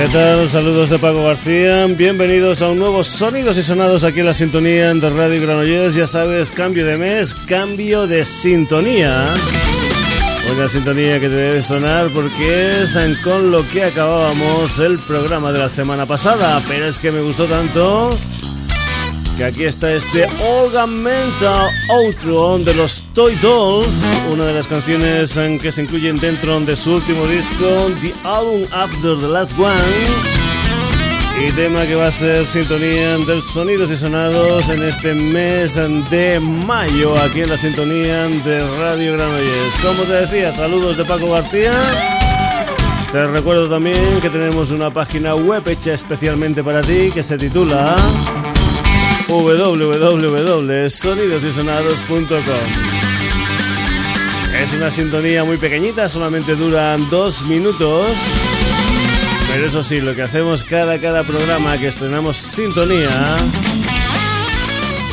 ¿Qué tal? Saludos de Paco García. Bienvenidos a un nuevo Sonidos y Sonados aquí en la sintonía de Radio Granollers. Ya sabes, cambio de mes, cambio de sintonía. Una sintonía que te debe sonar porque es con lo que acabábamos el programa de la semana pasada. Pero es que me gustó tanto que aquí está este Organ Mental Outro de los Toy Dolls, una de las canciones en que se incluyen dentro de su último disco, The Album After the Last One, y tema que va a ser sintonía del Sonidos y Sonados en este mes de mayo, aquí en la sintonía de Radio Granollers. Como te decía, saludos de Paco García. Te recuerdo también que tenemos una página web hecha especialmente para ti que se titula www.sonidosysonados.com. Es una sintonía muy pequeñita, solamente duran dos minutos. Pero eso sí, lo que hacemos cada, cada programa que estrenamos sintonía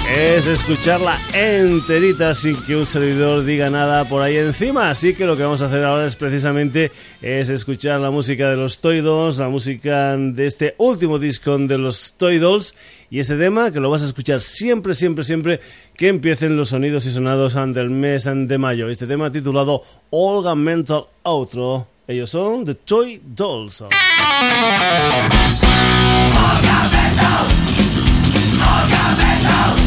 es escucharla enterita sin que un servidor diga nada por ahí encima. Así que lo que vamos a hacer ahora es precisamente es escuchar la música de los Toy Dolls, la música de este último disco de los Toy Dolls y este tema que lo vas a escuchar siempre, siempre, siempre que empiecen los sonidos y sonados del mes de mayo. Este tema titulado Olga Mental Outro. Ellos son The Toy Dolls. salida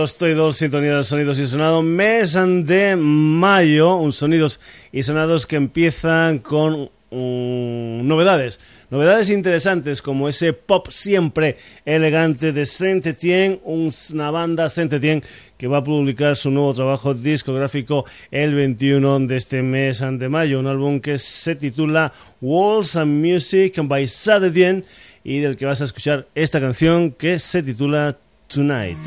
Mental, la música de los Toy Dolls, sintonía de sonidos y sonados, mes de mayo, un sonidos y sonados que empiezan con mm, novedades, novedades interesantes como ese pop siempre elegante de Saint Etienne, una banda Saint Etienne que va a publicar su nuevo trabajo discográfico el 21 de este mes de mayo, un álbum que se titula Walls and Music by Saint Etienne y del que vas a escuchar esta canción que se titula Tonight.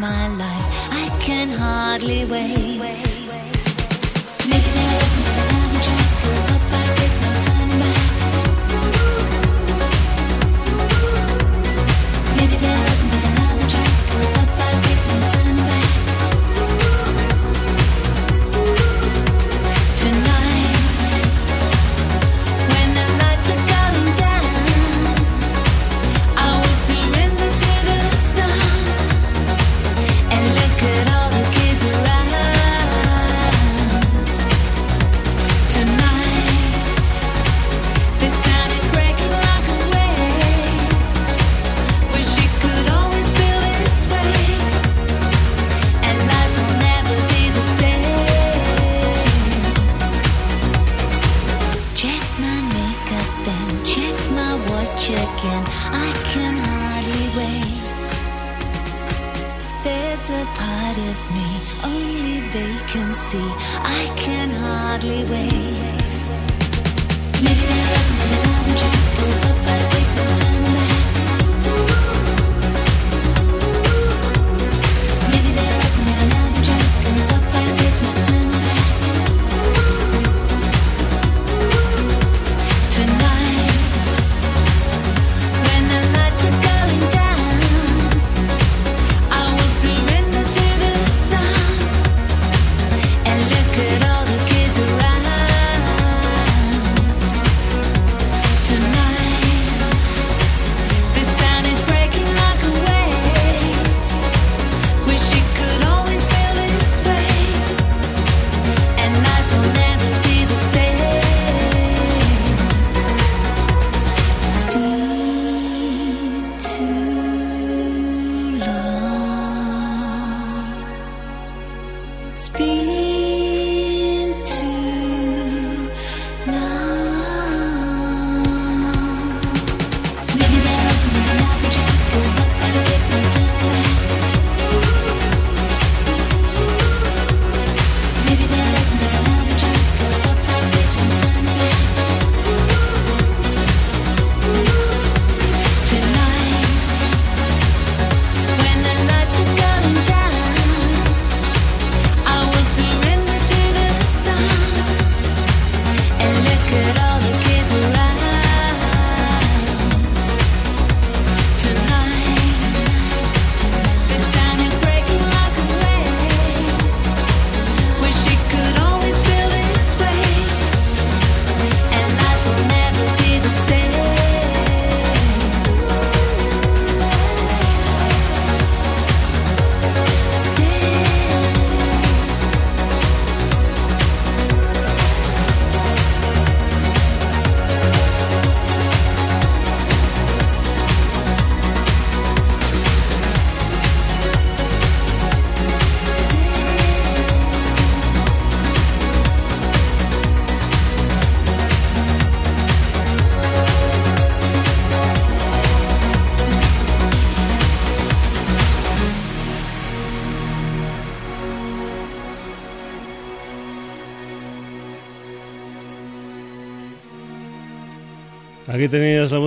my life. I can hardly wait. chicken. I can hardly wait. There's a part of me only they can see. I can hardly wait. Maybe they're I'm drunk, it's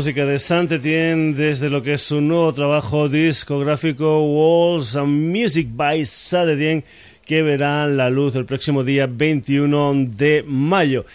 música de Saint Etienne desde lo que es su nuevo trabajo discográfico Walls and Music by Saint Etienne que verá la luz el próximo día 21 de mayo.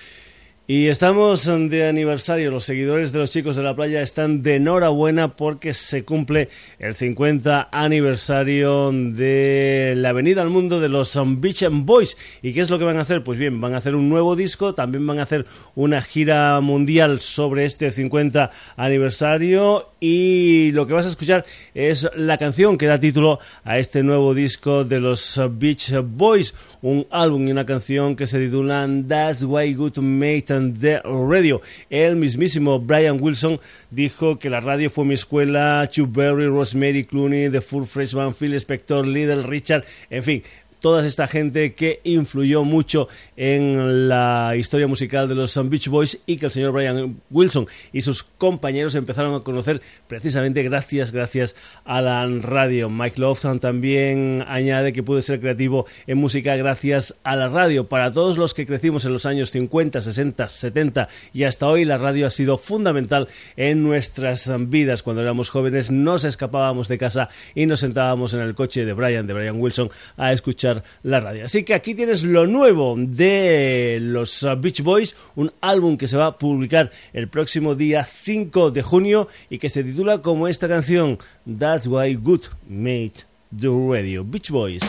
Y estamos de aniversario, los seguidores de los chicos de la playa están de enhorabuena porque se cumple el 50 aniversario de la venida al mundo de los Beach Boys. ¿Y qué es lo que van a hacer? Pues bien, van a hacer un nuevo disco, también van a hacer una gira mundial sobre este 50 aniversario y lo que vas a escuchar es la canción que da título a este nuevo disco de los Beach Boys, un álbum y una canción que se titulan That's Why Good Mate the Radio. El mismísimo Brian Wilson dijo que la radio fue mi escuela, Chuck Berry, Rosemary Clooney, The Full Freshman, Phil Spector, Little Richard, en fin, toda esta gente que influyó mucho en la historia musical de los Beach Boys y que el señor Brian Wilson y sus compañeros empezaron a conocer precisamente gracias, gracias a la radio. Mike Lofton también añade que pude ser creativo en música gracias a la radio. Para todos los que crecimos en los años 50, 60, 70 y hasta hoy, la radio ha sido fundamental en nuestras vidas. Cuando éramos jóvenes nos escapábamos de casa y nos sentábamos en el coche de Brian, de Brian Wilson, a escuchar la radio. Así que aquí tienes lo nuevo de los Beach Boys, un álbum que se va a publicar el próximo día 5 de junio y que se titula como esta canción, That's Why Good Made the Radio. Beach Boys.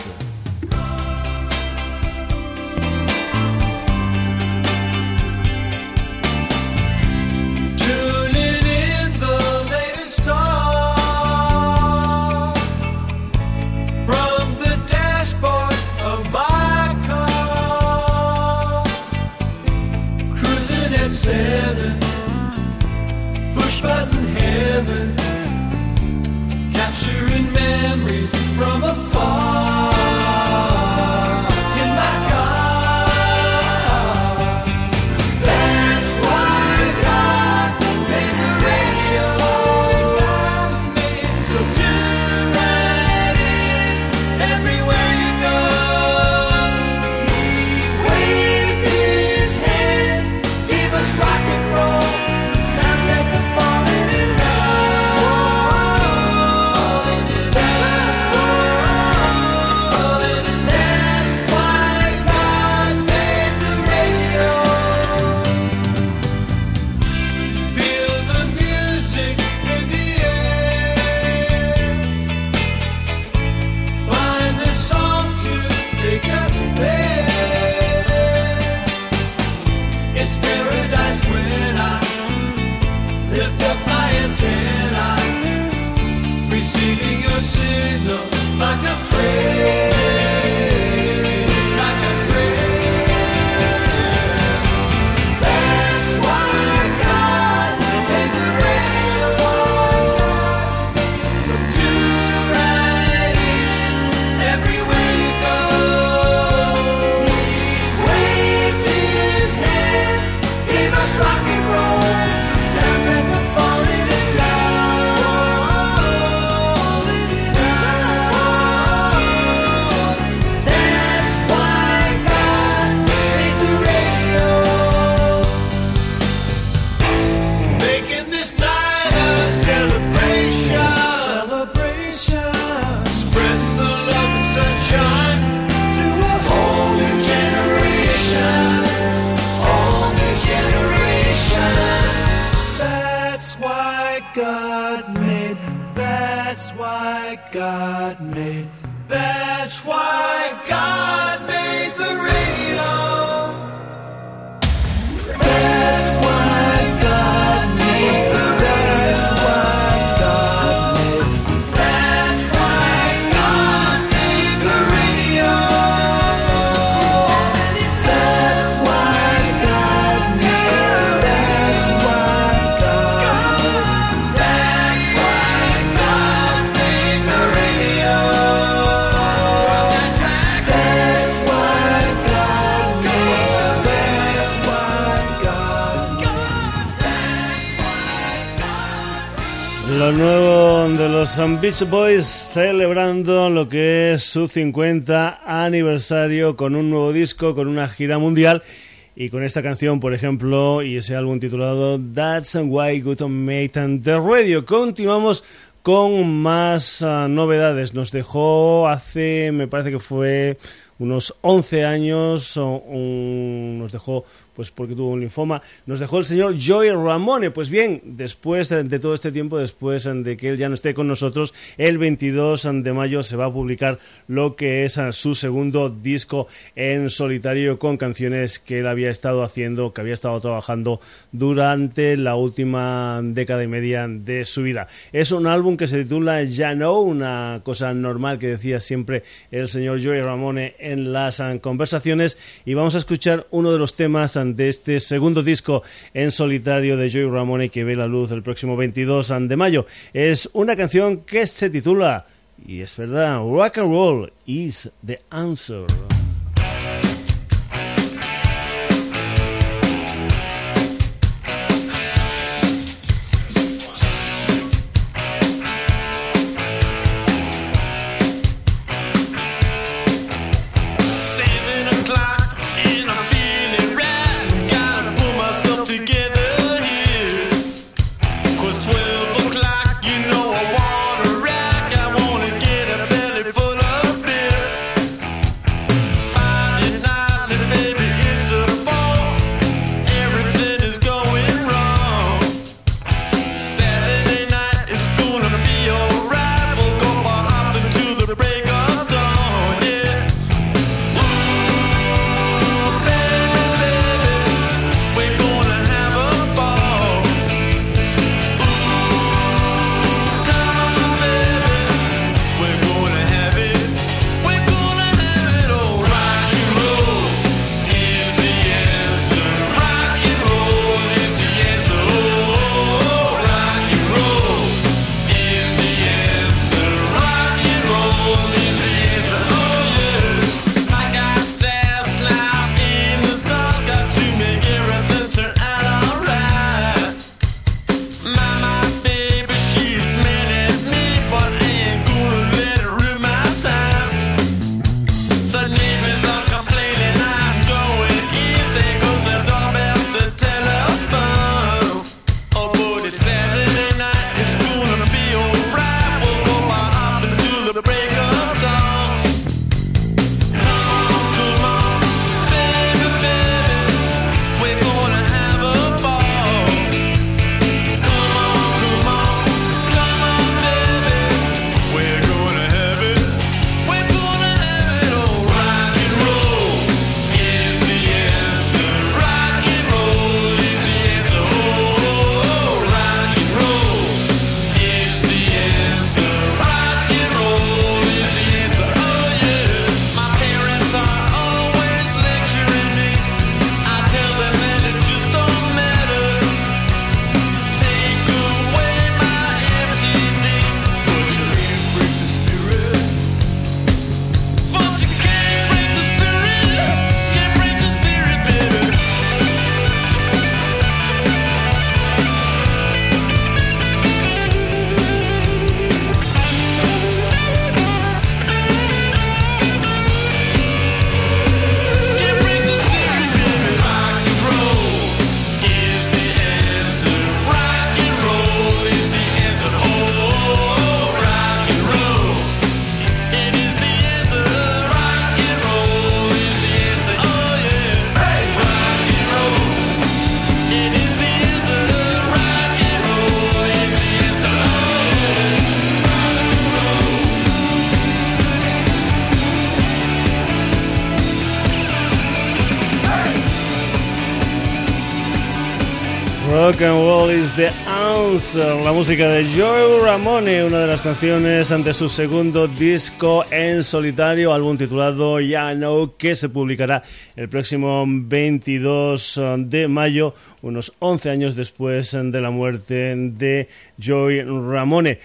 Beach Boys celebrando lo que es su 50 aniversario con un nuevo disco, con una gira mundial y con esta canción, por ejemplo, y ese álbum titulado That's Why Good Made the Radio. Continuamos con más ah, novedades. Nos dejó hace, me parece que fue unos 11 años, nos dejó pues porque tuvo un linfoma, nos dejó el señor Joey Ramone. Pues bien, después de todo este tiempo, después de que él ya no esté con nosotros, el 22 de mayo se va a publicar lo que es su segundo disco en solitario con canciones que él había estado haciendo, que había estado trabajando durante la última década y media de su vida. Es un álbum que se titula Ya No, una cosa normal que decía siempre el señor Joey Ramone en las conversaciones y vamos a escuchar uno de los temas de este segundo disco en solitario de Joey Ramone que ve la luz el próximo 22 de mayo. Es una canción que se titula, y es verdad, Rock and Roll is the Answer. Answer, la música de Joe Ramone, una de las canciones ante su segundo disco en solitario, álbum titulado Ya No, que se publicará el próximo 22 de mayo, unos 11 años después de la muerte de Joe Ramone.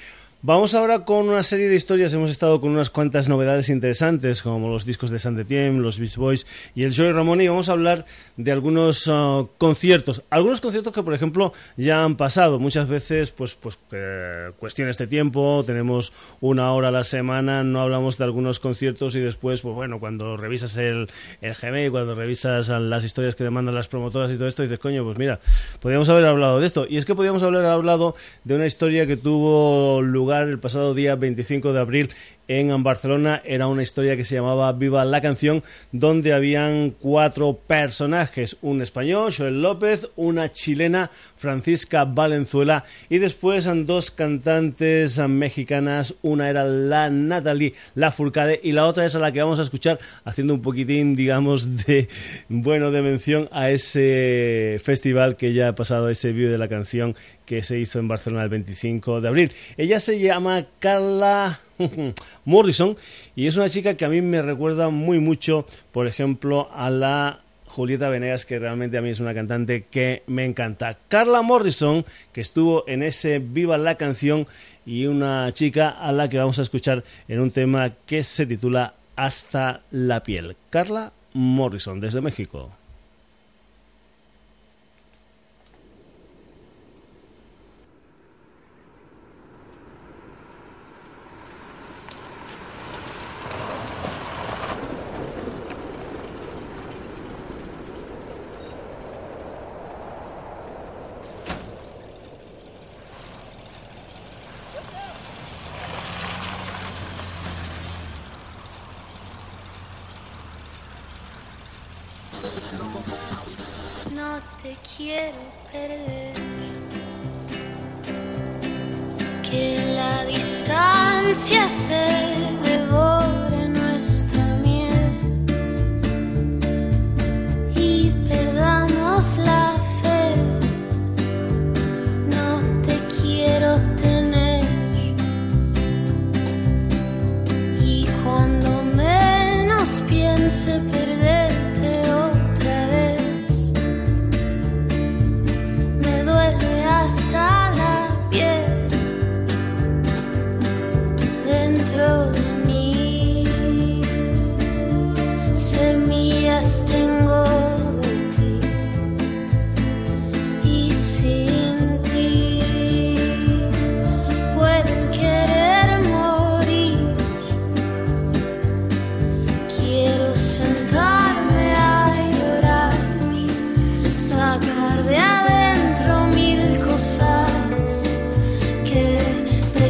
Vamos ahora con una serie de historias. Hemos estado con unas cuantas novedades interesantes, como los discos de Saint Etienne, los Beach Boys y el Joy Ramón. Y vamos a hablar de algunos uh, conciertos. Algunos conciertos que, por ejemplo, ya han pasado. Muchas veces, pues, pues eh, cuestiones de tiempo. Tenemos una hora a la semana, no hablamos de algunos conciertos y después, pues bueno, cuando revisas el, el Gmail, cuando revisas las historias que demandan las promotoras y todo esto, dices, coño, pues mira, podríamos haber hablado de esto. Y es que podríamos haber hablado de una historia que tuvo lugar el pasado día 25 de abril en Barcelona. Era una historia que se llamaba Viva la canción, donde habían cuatro personajes, un español, Joel López, una chilena, Francisca Valenzuela, y después dos cantantes mexicanas, una era la Natalie Lafourcade y la otra es a la que vamos a escuchar haciendo un poquitín, digamos, de, bueno, de mención a ese festival que ya ha pasado, ese vídeo de la canción que se hizo en Barcelona el 25 de abril. Ella se llama Carla Morrison y es una chica que a mí me recuerda muy mucho, por ejemplo, a la Julieta Venegas, que realmente a mí es una cantante que me encanta. Carla Morrison, que estuvo en ese Viva la canción, y una chica a la que vamos a escuchar en un tema que se titula Hasta la piel. Carla Morrison, desde México. La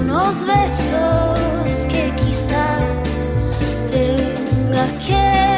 unos besos que quizás tenga que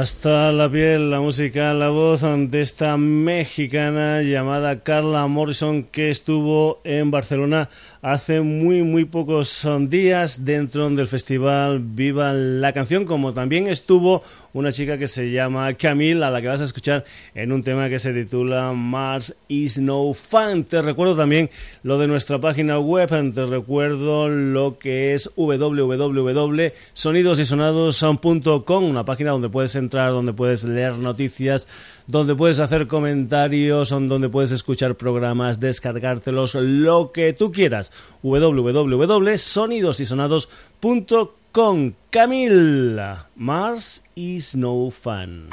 Hasta la piel, la música, la voz de esta mexicana llamada Carla Morrison que estuvo en Barcelona hace muy muy pocos días dentro del festival Viva la canción, como también estuvo una chica que se llama Camille, a la que vas a escuchar en un tema que se titula Mars is no fun. Te recuerdo también lo de nuestra página web, te recuerdo lo que es www.sonidosysonados.com, una página donde puedes entrar, donde puedes leer noticias, donde puedes hacer comentarios, donde puedes escuchar programas, descargártelos, lo que tú quieras www.sonidosysonados.com. Camila, Mars is no fun.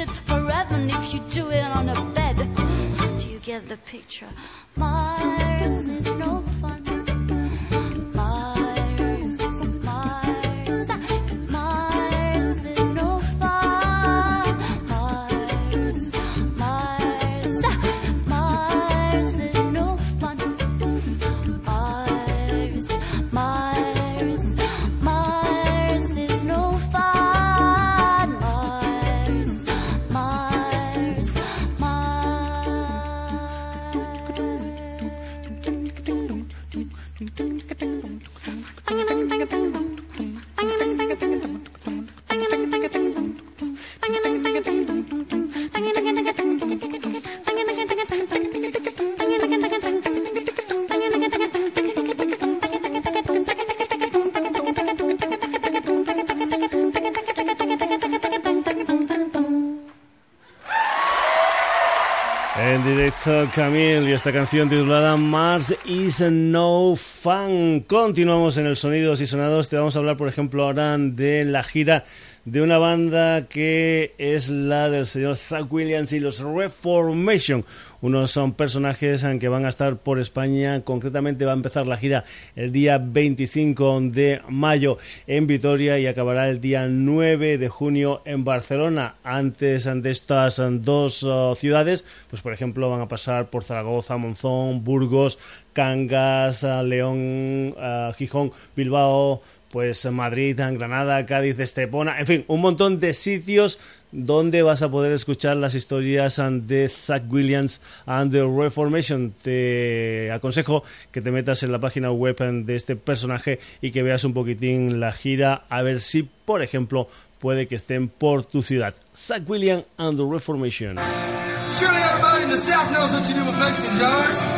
It's forever. And if you do it on a bed, do you get the picture? Mars is no fun. Camille y esta canción titulada Mars is no fun. Continuamos en el Sonidos y Sonados. Te vamos a hablar, por ejemplo, ahora de la gira de una banda que es la del señor Zach Williams y los Reformation. Unos son personajes que van a estar por España. Concretamente va a empezar la gira el día 25 de mayo en Vitoria y acabará el día 9 de junio en Barcelona. Antes de estas dos uh, ciudades, pues por ejemplo van a pasar por Zaragoza, Monzón, Burgos, Cangas, uh, León, uh, Gijón, Bilbao, pues Madrid, Granada, Cádiz, Estepona, en fin, un montón de sitios donde vas a poder escuchar las historias de Zach Williams and the Reformation. Te aconsejo que te metas en la página web de este personaje y que veas un poquitín la gira, a ver si, por ejemplo, puede que estén por tu ciudad. Zach Williams and the Reformation. Surely everybody in the South knows what do with.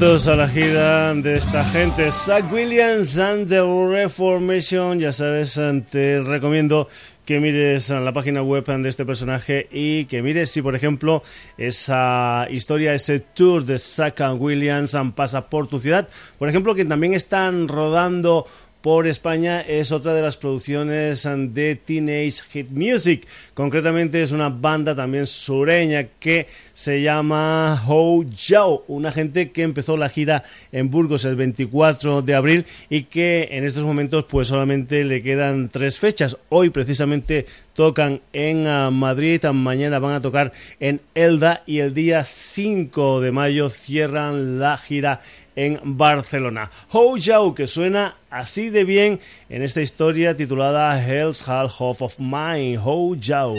Atentos a la gira de esta gente. Zach Williams and the Reformation. Ya sabes, te recomiendo que mires la página web de este personaje y que mires si, por ejemplo, esa historia, ese tour de Zach Williams pasa por tu ciudad. Por ejemplo, que también están rodando por España es otra de las producciones de Teenage Hit Music. Concretamente es una banda también sureña que se llama Ho Jiao, una gente que empezó la gira en Burgos el 24 de abril y que en estos momentos pues solamente le quedan tres fechas. Hoy precisamente tocan en ah, Madrid, mañana van a tocar en Elda y el día 5 de mayo cierran la gira en Barcelona. Ho Jiao, que suena así de bien en esta historia titulada Hell's Half of Mine. Ho Jiao.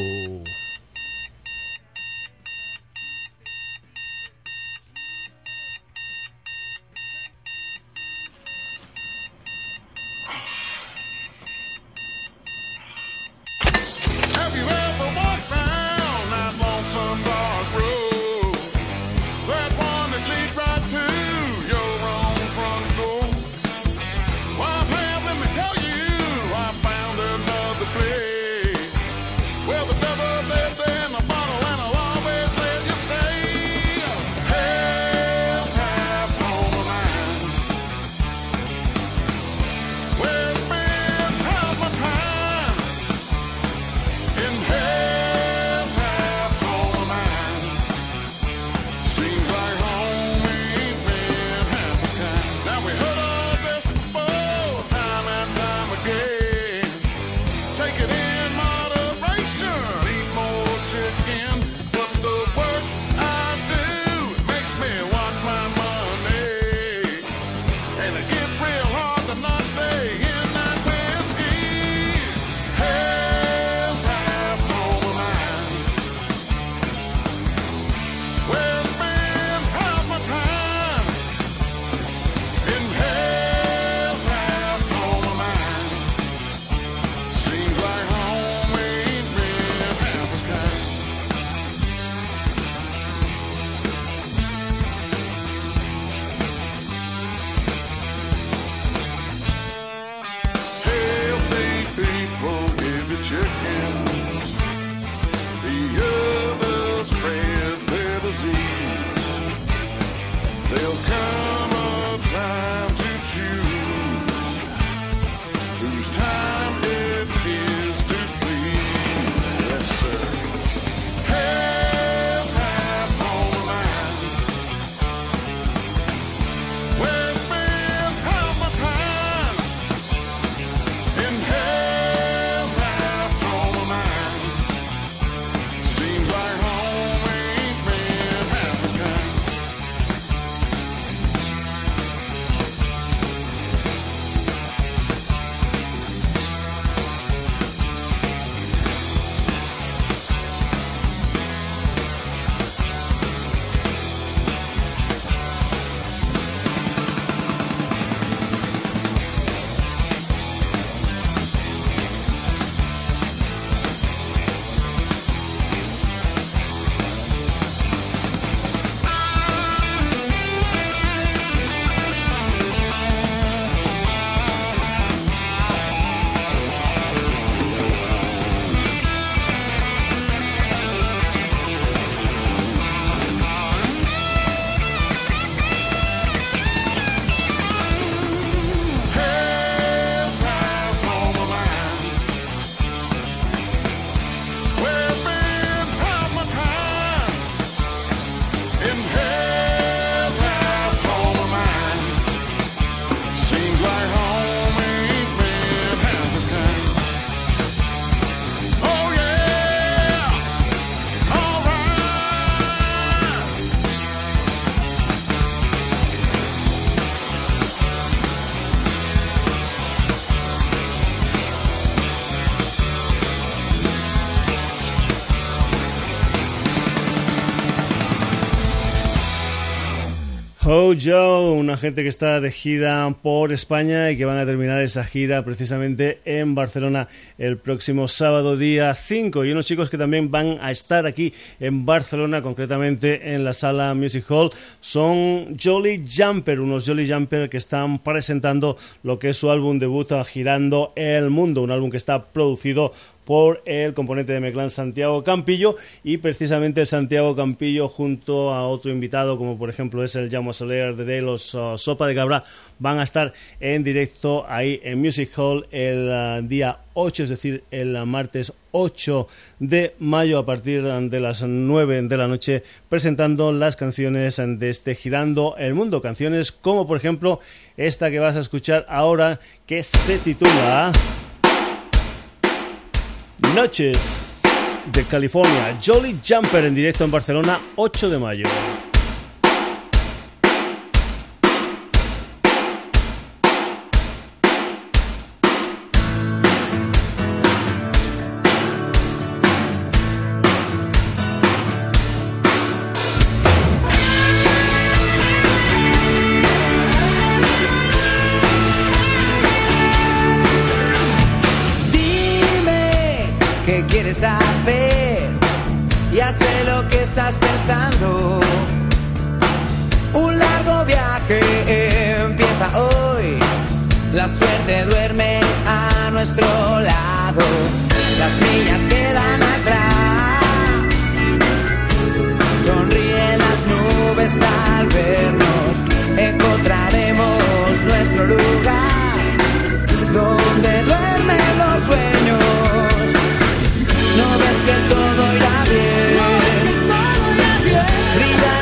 Ho Joe, una gente que está de gira por España y que van a terminar esa gira precisamente en Barcelona el próximo sábado día 5 y unos chicos que también van a estar aquí en Barcelona, concretamente en la sala Music Hall, son Jolly Jumper, unos Jolly Jumper que están presentando lo que es su álbum debut Girando el Mundo, un álbum que está producido por el componente de Meclán Santiago Campillo y precisamente Santiago Campillo junto a otro invitado como por ejemplo es el Llamo Soler de los uh, Sopa de Cabra van a estar en directo ahí en Music Hall el uh, día 8, es decir, el martes 8 de mayo a partir de las 9 de la noche presentando las canciones de este Girando el Mundo, canciones como por ejemplo esta que vas a escuchar ahora que se titula Noches de California. Jolly Jumper en directo en Barcelona, 8 de mayo. qué quieres hacer. Ya sé lo que estás pensando. Un largo viaje empieza hoy. La suerte duerme a nuestro lado. Las millas quedan atrás. Sonríen las nubes al vernos. Encontraremos nuestro lugar donde duermen los sueños que todo. No es que todo irá bien.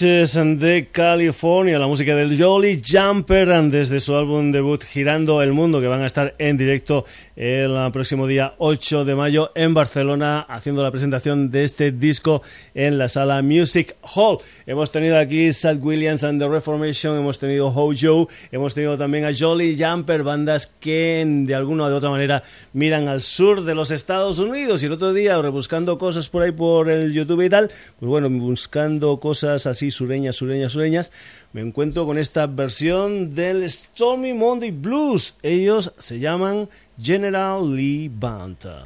Noches de California, la música del Jolly Jumper desde su álbum debut Girando el Mundo, que van a estar en directo el próximo día 8 de mayo en Barcelona, haciendo la presentación de este disco en la sala Music Hall. Hemos tenido aquí Sad Williams and the Reformation, hemos tenido Hojo, hemos tenido también a Jolly Jumper, bandas que de alguna o de otra manera miran al sur de los Estados Unidos. Y el otro día, rebuscando cosas por ahí por el YouTube y tal, pues bueno, buscando cosas sureñas, sureñas, sureñas, me encuentro con esta versión del Stormy Monday Blues. Ellos se llaman General Lee Banta.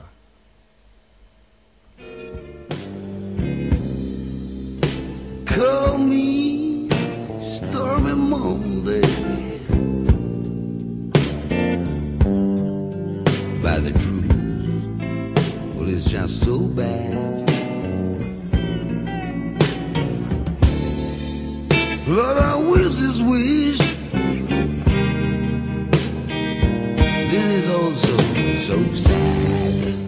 Call me Stormy Monday by the truth. It's just so bad. Lord, I wish this wish. This is also so sad.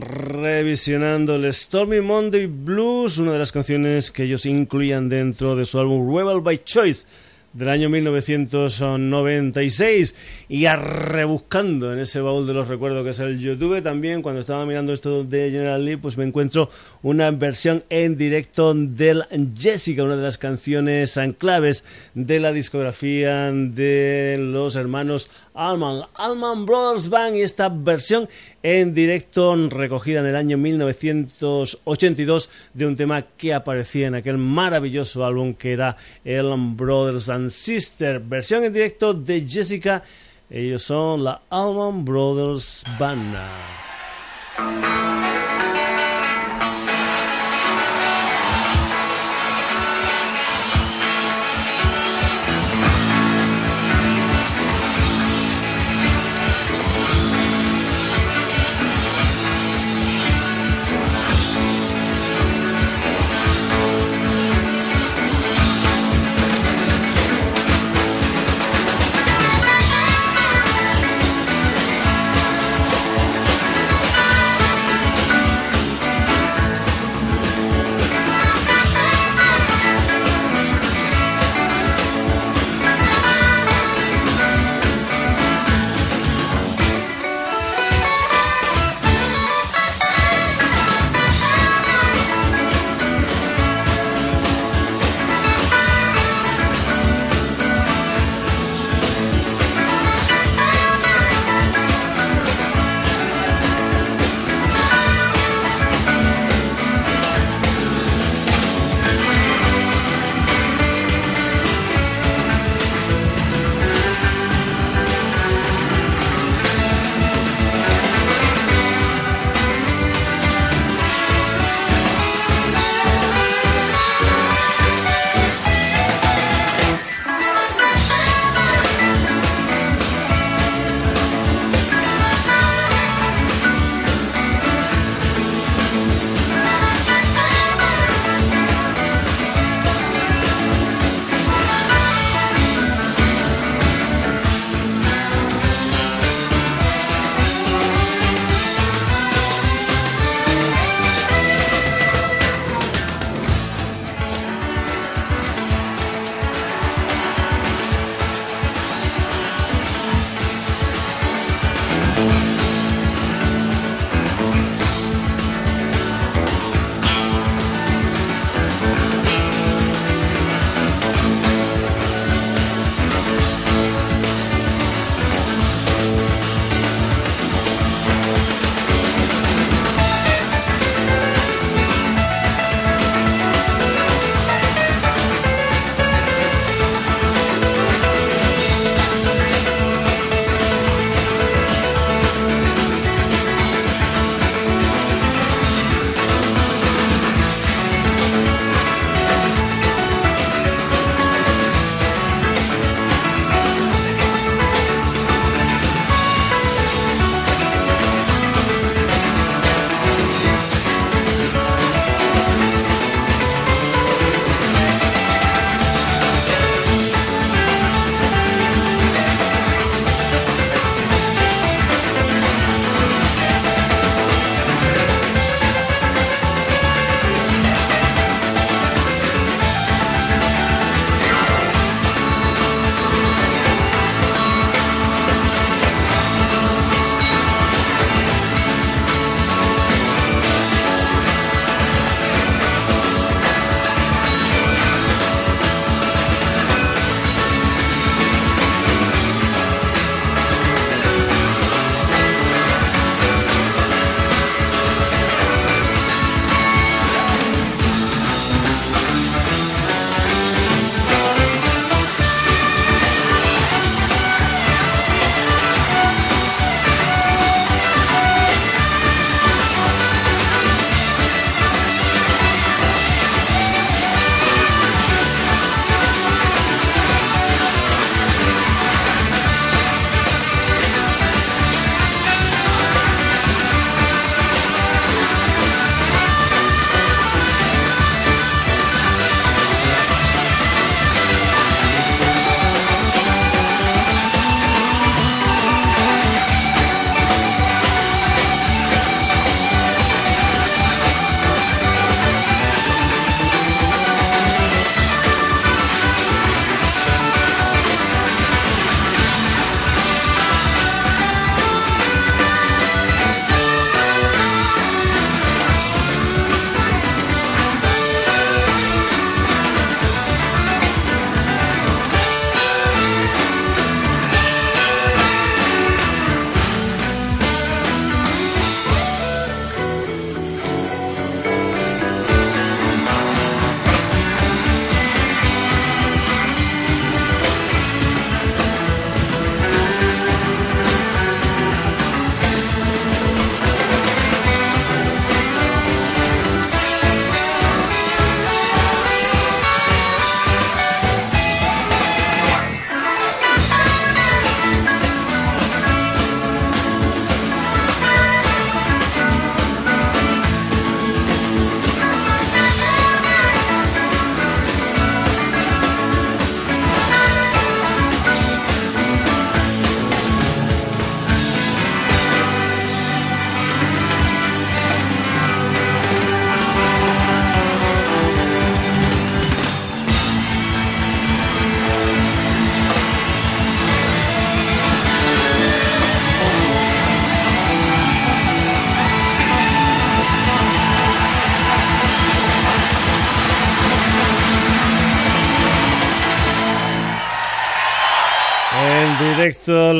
Revisionando el Stormy Monday Blues, una de las canciones que ellos incluían dentro de su álbum Rebel by Choice del año 1996 y rebuscando en ese baúl de los recuerdos que es el YouTube también cuando estaba mirando esto de General Lee pues me encuentro una versión en directo del Jessica una de las canciones claves de la discografía de los hermanos Allman Allman Brothers Band. Y esta versión en directo recogida en el año 1982 de un tema que aparecía en aquel maravilloso álbum que era el Brothers and Sisters versión en directo de Jessica. Ellos son la Allman Brothers Band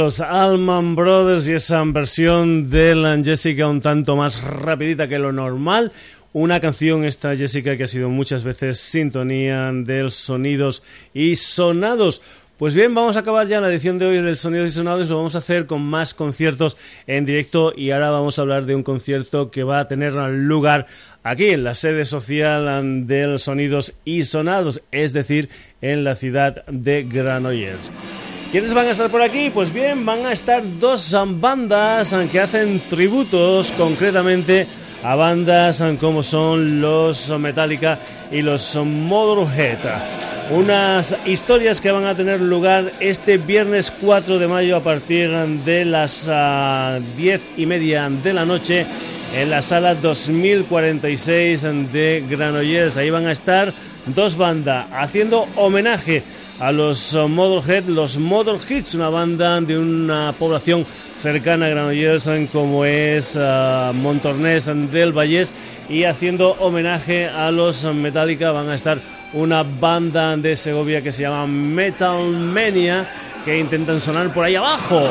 los Allman Brothers y esa versión de la Jessica un tanto más rapidita que lo normal. Una canción esta Jessica que ha sido muchas veces sintonía de sonidos y sonados. Pues bien, vamos a acabar ya la edición de hoy del Sonidos y Sonados. Lo vamos a hacer con más conciertos en directo y ahora vamos a hablar de un concierto que va a tener lugar aquí en la sede social del Sonidos y Sonados, es decir, en la ciudad de Granollers. ¿Quiénes van a estar por aquí? Pues bien, van a estar dos bandas que hacen tributos concretamente a bandas como son los Metallica y los Motorhead. Unas historias que van a tener lugar este viernes 4 de mayo a partir de las 10 ah, y media de la noche en la sala 2046 de Granollers. Ahí van a estar dos bandas haciendo homenaje a los uh, Motorhead, los Motorheads, una banda de una población cercana a Granollers como es uh, del Vallés y haciendo homenaje a los Metallica van a estar una banda de Segovia que se llama Metal Mania que intentan sonar por ahí abajo.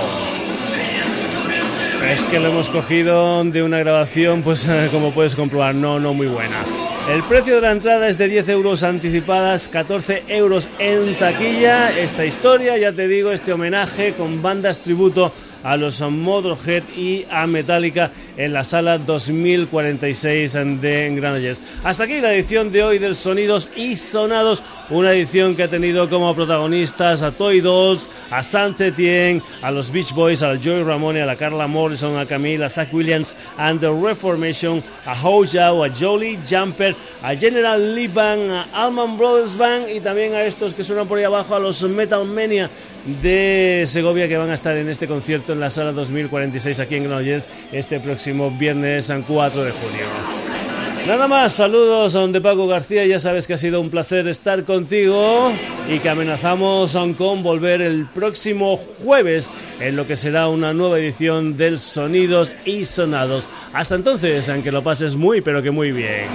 Es que lo hemos cogido de una grabación, pues como puedes comprobar, no, no muy buena. El precio de la entrada es de 10 euros anticipadas, 14 euros en taquilla. Esta historia, ya te digo, este homenaje con bandas tributo a los Motorhead y a Metallica en la sala 2046 de Granollers. Hasta aquí la edición de hoy del Sonidos y Sonados, una edición que ha tenido como protagonistas a Toy Dolls, a Etienne, a los Beach Boys, a Joey Ramone, a la Carla Morrison, a Camille, a Zach Williams and the Reformation, a Ho Jao, a Jolie Jumper, a General Lee Band, a Allman Brothers Band y también a estos que suenan por ahí abajo, a los Metal Mania de Segovia que van a estar en este concierto en la sala 2046 aquí en Granollers este próximo viernes 4 de junio. Nada más, saludos de Paco García, ya sabes que ha sido un placer estar contigo y que amenazamos con volver el próximo jueves en lo que será una nueva edición del Sonidos y Sonados. Hasta entonces, aunque lo pases muy pero que muy bien.